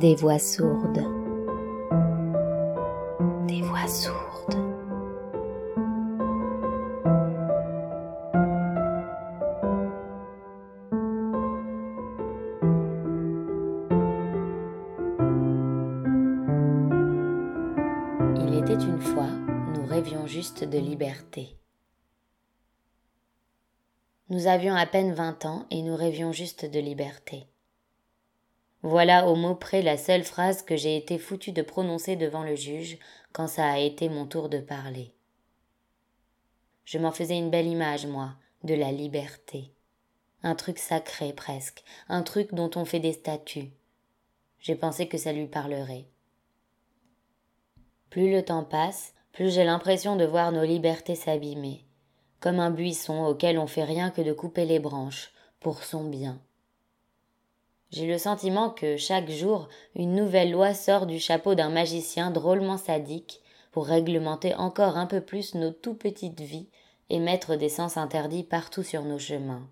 Des voix sourdes. Des voix sourdes. Il était une fois, nous rêvions juste de liberté. Nous avions à peine vingt ans et nous rêvions juste de liberté. Voilà au mot près la seule phrase que j'ai été foutu de prononcer devant le juge quand ça a été mon tour de parler. Je m'en faisais une belle image, moi, de la liberté. Un truc sacré presque, un truc dont on fait des statues. J'ai pensé que ça lui parlerait. Plus le temps passe, plus j'ai l'impression de voir nos libertés s'abîmer, comme un buisson auquel on fait rien que de couper les branches, pour son bien. J'ai le sentiment que chaque jour une nouvelle loi sort du chapeau d'un magicien drôlement sadique pour réglementer encore un peu plus nos tout petites vies et mettre des sens interdits partout sur nos chemins.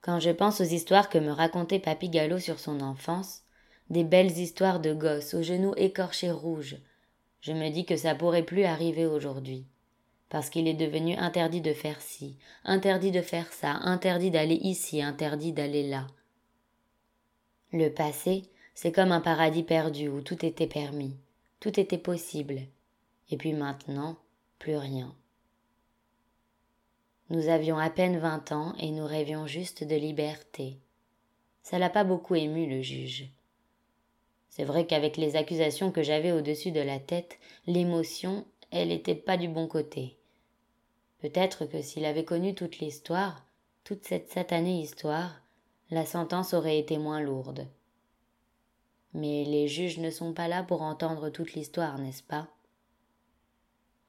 Quand je pense aux histoires que me racontait Papy Gallo sur son enfance, des belles histoires de gosses aux genoux écorchés rouges, je me dis que ça pourrait plus arriver aujourd'hui parce qu'il est devenu interdit de faire ci, interdit de faire ça, interdit d'aller ici, interdit d'aller là. Le passé, c'est comme un paradis perdu où tout était permis, tout était possible, et puis maintenant, plus rien. Nous avions à peine vingt ans et nous rêvions juste de liberté. Ça l'a pas beaucoup ému le juge. C'est vrai qu'avec les accusations que j'avais au-dessus de la tête, l'émotion elle n'était pas du bon côté. Peut-être que s'il avait connu toute l'histoire, toute cette satanée histoire, la sentence aurait été moins lourde. Mais les juges ne sont pas là pour entendre toute l'histoire, n'est-ce pas?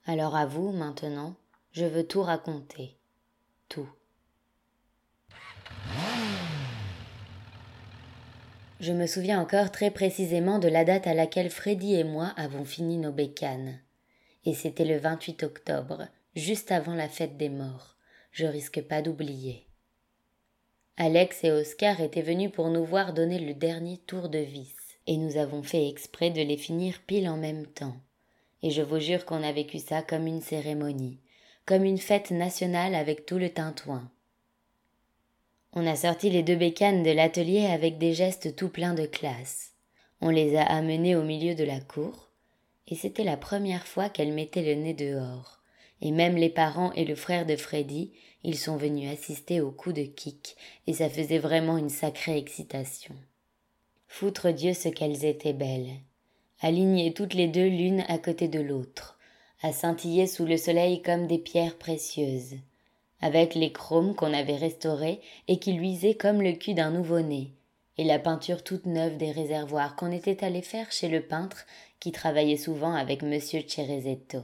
Alors à vous, maintenant, je veux tout raconter. Tout. Je me souviens encore très précisément de la date à laquelle Freddy et moi avons fini nos bécanes et c'était le 28 octobre, juste avant la fête des morts. Je risque pas d'oublier. Alex et Oscar étaient venus pour nous voir donner le dernier tour de vis, et nous avons fait exprès de les finir pile en même temps. Et je vous jure qu'on a vécu ça comme une cérémonie, comme une fête nationale avec tout le tintouin. On a sorti les deux bécanes de l'atelier avec des gestes tout pleins de classe. On les a amenés au milieu de la cour, et c'était la première fois qu'elle mettait le nez dehors. Et même les parents et le frère de Freddy, ils sont venus assister au coup de kick, et ça faisait vraiment une sacrée excitation. Foutre Dieu ce qu'elles étaient belles, alignées toutes les deux l'une à côté de l'autre, à scintiller sous le soleil comme des pierres précieuses, avec les chromes qu'on avait restaurés et qui luisaient comme le cul d'un nouveau-né, et la peinture toute neuve des réservoirs qu'on était allé faire chez le peintre qui travaillait souvent avec monsieur Cerezetto.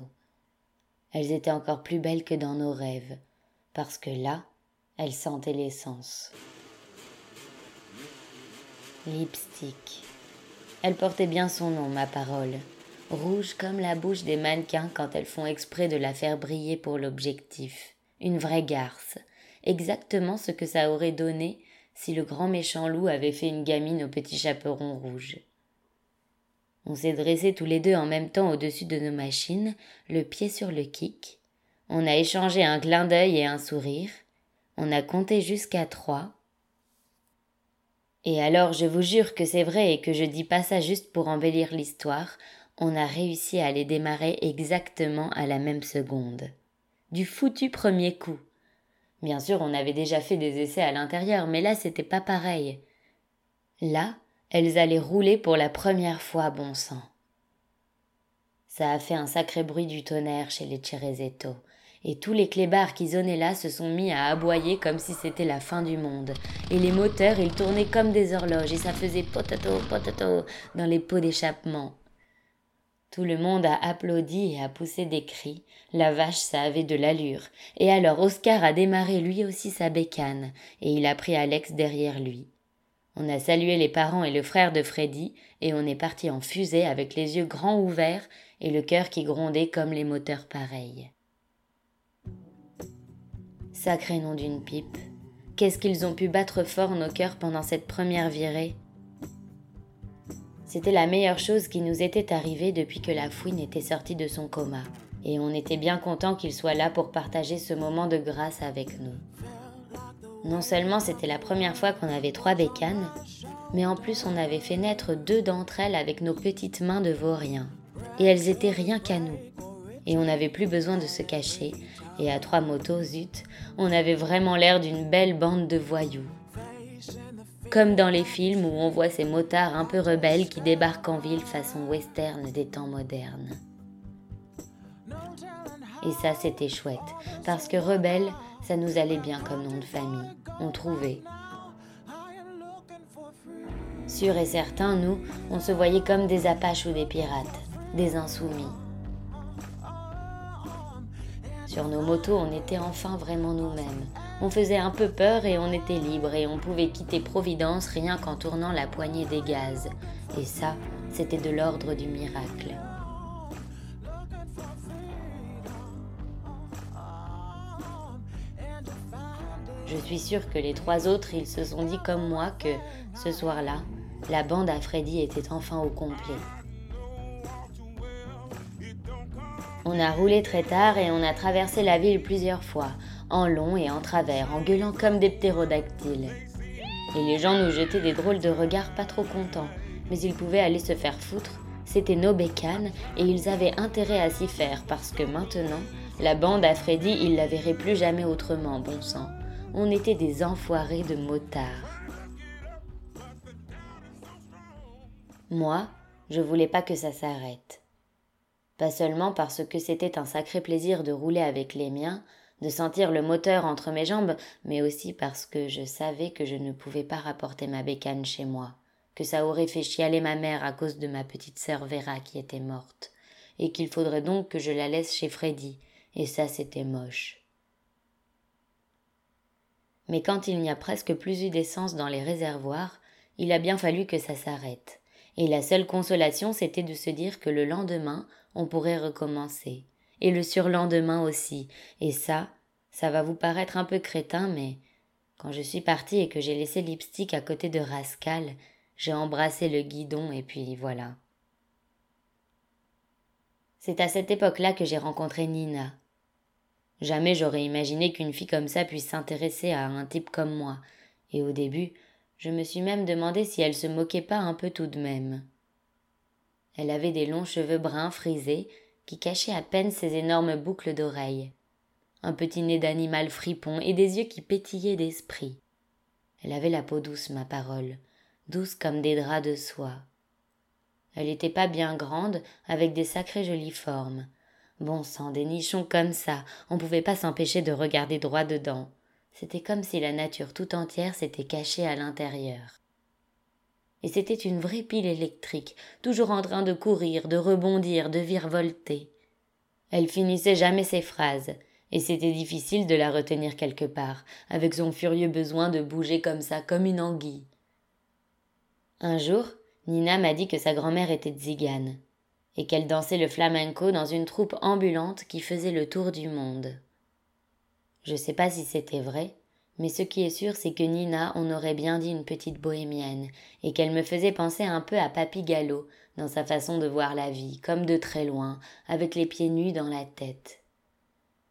Elles étaient encore plus belles que dans nos rêves, parce que là, elles sentaient l'essence. Lipstick. Elle portait bien son nom, ma parole. Rouge comme la bouche des mannequins quand elles font exprès de la faire briller pour l'objectif. Une vraie garce. Exactement ce que ça aurait donné si le grand méchant loup avait fait une gamine au petit chaperon rouge. On s'est dressés tous les deux en même temps au-dessus de nos machines, le pied sur le kick. On a échangé un clin d'œil et un sourire. On a compté jusqu'à trois. Et alors, je vous jure que c'est vrai et que je dis pas ça juste pour embellir l'histoire, on a réussi à les démarrer exactement à la même seconde. Du foutu premier coup. Bien sûr, on avait déjà fait des essais à l'intérieur, mais là, c'était pas pareil. Là, elles allaient rouler pour la première fois, bon sang. Ça a fait un sacré bruit du tonnerre chez les Cerezetto, et tous les clébards qui zonaient là se sont mis à aboyer comme si c'était la fin du monde. Et les moteurs, ils tournaient comme des horloges, et ça faisait potato, potato dans les pots d'échappement. Tout le monde a applaudi et a poussé des cris. La vache, ça avait de l'allure. Et alors Oscar a démarré lui aussi sa bécane, et il a pris Alex derrière lui. On a salué les parents et le frère de Freddy, et on est parti en fusée avec les yeux grands ouverts et le cœur qui grondait comme les moteurs pareils. Sacré nom d'une pipe. Qu'est-ce qu'ils ont pu battre fort nos cœurs pendant cette première virée? C'était la meilleure chose qui nous était arrivée depuis que la fouine était sortie de son coma, et on était bien content qu'il soit là pour partager ce moment de grâce avec nous. Non seulement c'était la première fois qu'on avait trois bécanes, mais en plus on avait fait naître deux d'entre elles avec nos petites mains de vaurien. Et elles étaient rien qu'à nous. Et on n'avait plus besoin de se cacher, et à trois motos, zut, on avait vraiment l'air d'une belle bande de voyous. Comme dans les films où on voit ces motards un peu rebelles qui débarquent en ville façon western des temps modernes. Et ça, c'était chouette, parce que rebelle, ça nous allait bien comme nom de famille. On trouvait. Sûr et certain, nous, on se voyait comme des apaches ou des pirates, des insoumis. Sur nos motos, on était enfin vraiment nous-mêmes. On faisait un peu peur et on était libre et on pouvait quitter Providence rien qu'en tournant la poignée des gaz. Et ça, c'était de l'ordre du miracle. Je suis sûre que les trois autres, ils se sont dit comme moi que, ce soir-là, la bande à Freddy était enfin au complet. On a roulé très tard et on a traversé la ville plusieurs fois, en long et en travers, en gueulant comme des ptérodactyles. Et les gens nous jetaient des drôles de regards pas trop contents, mais ils pouvaient aller se faire foutre. C'était nos bécanes et ils avaient intérêt à s'y faire parce que maintenant, la bande à Freddy, ils la verraient plus jamais autrement, bon sang. On était des enfoirés de motards. Moi, je voulais pas que ça s'arrête. Pas seulement parce que c'était un sacré plaisir de rouler avec les miens, de sentir le moteur entre mes jambes, mais aussi parce que je savais que je ne pouvais pas rapporter ma bécane chez moi, que ça aurait fait chialer ma mère à cause de ma petite sœur Vera qui était morte, et qu'il faudrait donc que je la laisse chez Freddy, et ça c'était moche. Mais quand il n'y a presque plus eu d'essence dans les réservoirs, il a bien fallu que ça s'arrête. Et la seule consolation, c'était de se dire que le lendemain, on pourrait recommencer. Et le surlendemain aussi. Et ça, ça va vous paraître un peu crétin, mais quand je suis partie et que j'ai laissé Lipstick à côté de Rascal, j'ai embrassé le guidon et puis voilà. C'est à cette époque-là que j'ai rencontré Nina. Jamais j'aurais imaginé qu'une fille comme ça puisse s'intéresser à un type comme moi, et au début, je me suis même demandé si elle se moquait pas un peu tout de même. Elle avait des longs cheveux bruns frisés qui cachaient à peine ses énormes boucles d'oreilles, un petit nez d'animal fripon et des yeux qui pétillaient d'esprit. Elle avait la peau douce, ma parole, douce comme des draps de soie. Elle n'était pas bien grande, avec des sacrées jolies formes. Bon sang, des nichons comme ça, on pouvait pas s'empêcher de regarder droit dedans. C'était comme si la nature tout entière s'était cachée à l'intérieur et c'était une vraie pile électrique, toujours en train de courir, de rebondir, de virevolter. Elle finissait jamais ses phrases, et c'était difficile de la retenir quelque part, avec son furieux besoin de bouger comme ça, comme une anguille. Un jour, Nina m'a dit que sa grand-mère était zigane, et qu'elle dansait le flamenco dans une troupe ambulante qui faisait le tour du monde. Je sais pas si c'était vrai, mais ce qui est sûr, c'est que Nina, on aurait bien dit une petite bohémienne, et qu'elle me faisait penser un peu à Papy Gallo, dans sa façon de voir la vie, comme de très loin, avec les pieds nus dans la tête.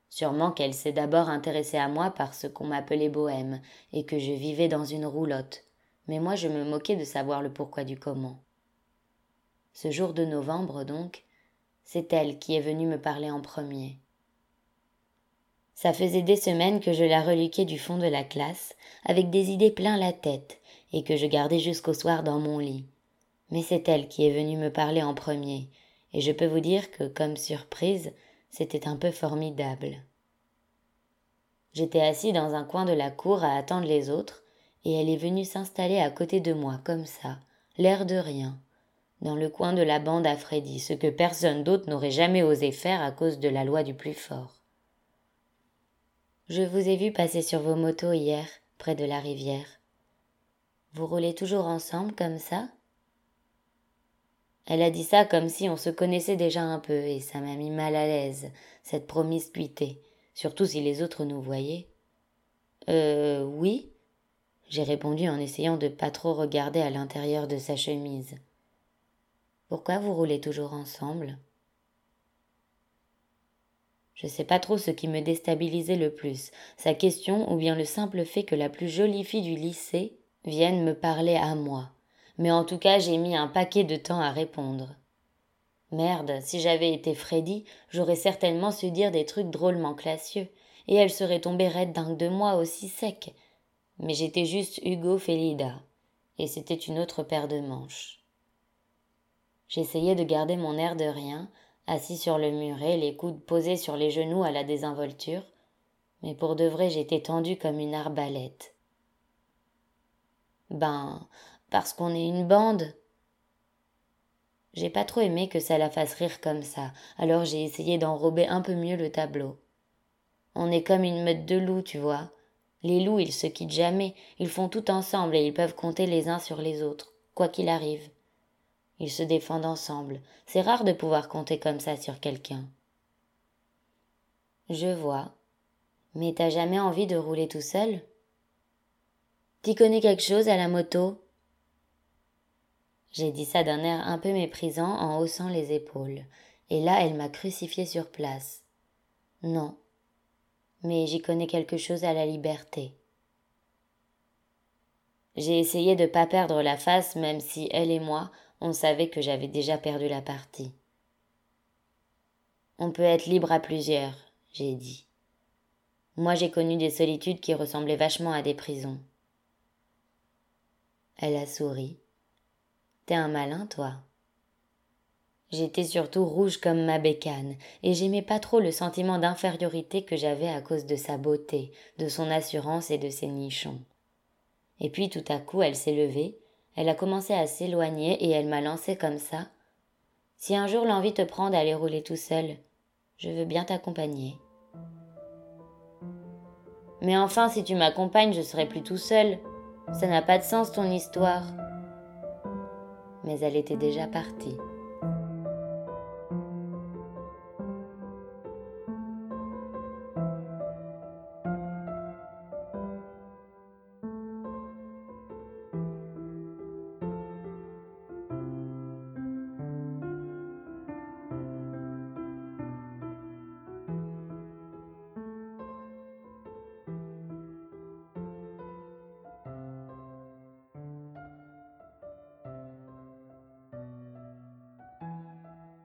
Sûrement qu'elle s'est d'abord intéressée à moi parce qu'on m'appelait bohème, et que je vivais dans une roulotte, mais moi je me moquais de savoir le pourquoi du comment. Ce jour de novembre, donc, c'est elle qui est venue me parler en premier. Ça faisait des semaines que je la reluquais du fond de la classe, avec des idées plein la tête, et que je gardais jusqu'au soir dans mon lit. Mais c'est elle qui est venue me parler en premier, et je peux vous dire que, comme surprise, c'était un peu formidable. J'étais assis dans un coin de la cour à attendre les autres, et elle est venue s'installer à côté de moi, comme ça, l'air de rien, dans le coin de la bande à Freddy, ce que personne d'autre n'aurait jamais osé faire à cause de la loi du plus fort. Je vous ai vu passer sur vos motos hier, près de la rivière. Vous roulez toujours ensemble comme ça? Elle a dit ça comme si on se connaissait déjà un peu, et ça m'a mis mal à l'aise, cette promiscuité, surtout si les autres nous voyaient. Euh oui? J'ai répondu en essayant de pas trop regarder à l'intérieur de sa chemise. Pourquoi vous roulez toujours ensemble? Je sais pas trop ce qui me déstabilisait le plus, sa question ou bien le simple fait que la plus jolie fille du lycée vienne me parler à moi. Mais en tout cas, j'ai mis un paquet de temps à répondre. Merde, si j'avais été Freddy, j'aurais certainement su dire des trucs drôlement classieux, et elle serait tombée raide dingue de moi aussi sec. Mais j'étais juste Hugo Felida, et c'était une autre paire de manches. J'essayais de garder mon air de rien, assis sur le muret, les coudes posés sur les genoux à la désinvolture, mais pour de vrai j'étais tendue comme une arbalète. Ben, parce qu'on est une bande. J'ai pas trop aimé que ça la fasse rire comme ça, alors j'ai essayé d'enrober un peu mieux le tableau. On est comme une meute de loups, tu vois. Les loups, ils se quittent jamais, ils font tout ensemble et ils peuvent compter les uns sur les autres, quoi qu'il arrive. Ils se défendent ensemble. C'est rare de pouvoir compter comme ça sur quelqu'un. Je vois. Mais t'as jamais envie de rouler tout seul? T'y connais quelque chose à la moto? J'ai dit ça d'un air un peu méprisant en haussant les épaules, et là elle m'a crucifié sur place. Non. Mais j'y connais quelque chose à la liberté. J'ai essayé de pas perdre la face, même si elle et moi, on savait que j'avais déjà perdu la partie. On peut être libre à plusieurs, j'ai dit. Moi j'ai connu des solitudes qui ressemblaient vachement à des prisons. Elle a souri. T'es un malin, toi. J'étais surtout rouge comme ma bécane, et j'aimais pas trop le sentiment d'infériorité que j'avais à cause de sa beauté, de son assurance et de ses nichons. Et puis tout à coup elle s'est levée, elle a commencé à s'éloigner et elle m'a lancé comme ça. Si un jour l'envie te prend d'aller rouler tout seul, je veux bien t'accompagner. Mais enfin, si tu m'accompagnes, je serai plus tout seul. Ça n'a pas de sens ton histoire. Mais elle était déjà partie.